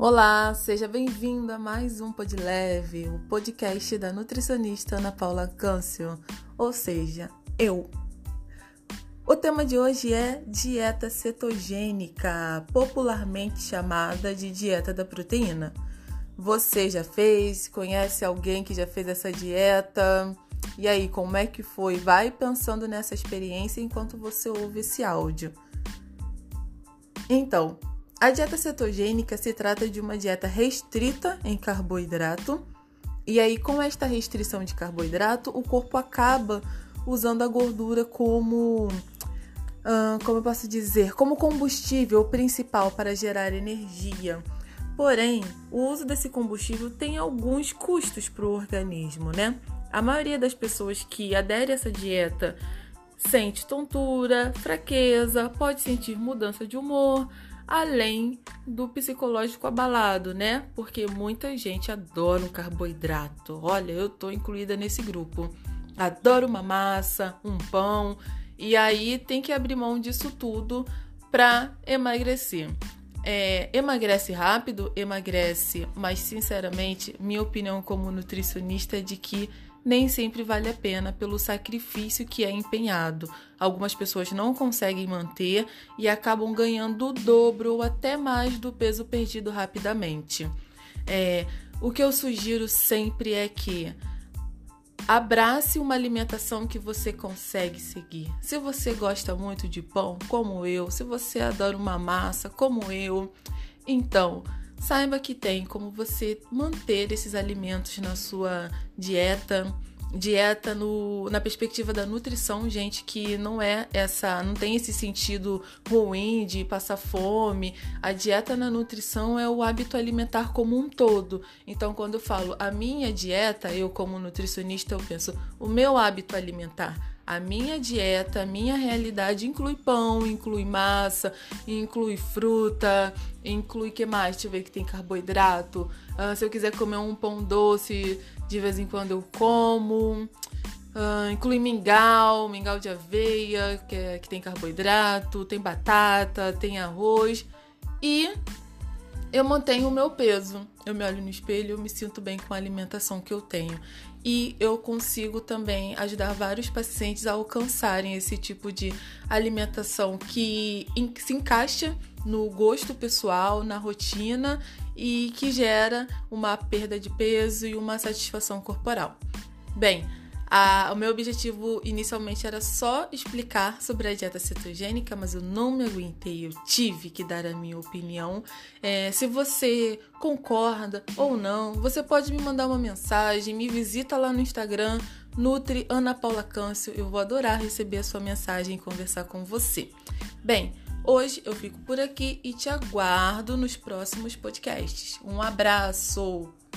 Olá, seja bem-vindo a mais um Pod Leve, o podcast da nutricionista Ana Paula Câncio, ou seja, eu. O tema de hoje é dieta cetogênica, popularmente chamada de dieta da proteína. Você já fez? Conhece alguém que já fez essa dieta? E aí, como é que foi? Vai pensando nessa experiência enquanto você ouve esse áudio. Então, a dieta cetogênica se trata de uma dieta restrita em carboidrato. E aí, com esta restrição de carboidrato, o corpo acaba usando a gordura como, como eu posso dizer, como combustível principal para gerar energia. Porém, o uso desse combustível tem alguns custos para o organismo, né? A maioria das pessoas que aderem a essa dieta sente tontura, fraqueza, pode sentir mudança de humor, além do psicológico abalado, né? Porque muita gente adora um carboidrato. Olha, eu tô incluída nesse grupo. Adoro uma massa, um pão, e aí tem que abrir mão disso tudo para emagrecer. É, emagrece rápido, emagrece, mas sinceramente, minha opinião como nutricionista é de que nem sempre vale a pena pelo sacrifício que é empenhado. Algumas pessoas não conseguem manter e acabam ganhando o dobro ou até mais do peso perdido rapidamente. É, o que eu sugiro sempre é que abrace uma alimentação que você consegue seguir. Se você gosta muito de pão, como eu, se você adora uma massa, como eu, então saiba que tem como você manter esses alimentos na sua dieta. Dieta no, na perspectiva da nutrição, gente, que não é essa, não tem esse sentido ruim de passar fome. A dieta na nutrição é o hábito alimentar como um todo. Então, quando eu falo a minha dieta, eu como nutricionista, eu penso o meu hábito alimentar a minha dieta, a minha realidade inclui pão, inclui massa, inclui fruta, inclui que mais? Deixa eu ver que tem carboidrato. Uh, se eu quiser comer um pão doce, de vez em quando eu como. Uh, inclui mingau, mingau de aveia, que, é, que tem carboidrato, tem batata, tem arroz. E eu mantenho o meu peso. Eu me olho no espelho, eu me sinto bem com a alimentação que eu tenho. E eu consigo também ajudar vários pacientes a alcançarem esse tipo de alimentação que se encaixa no gosto pessoal, na rotina e que gera uma perda de peso e uma satisfação corporal. Bem, a, o meu objetivo inicialmente era só explicar sobre a dieta cetogênica, mas eu não me aguentei, eu tive que dar a minha opinião. É, se você concorda ou não, você pode me mandar uma mensagem, me visita lá no Instagram, Nutri Ana Paula Câncio. Eu vou adorar receber a sua mensagem e conversar com você. Bem, hoje eu fico por aqui e te aguardo nos próximos podcasts. Um abraço!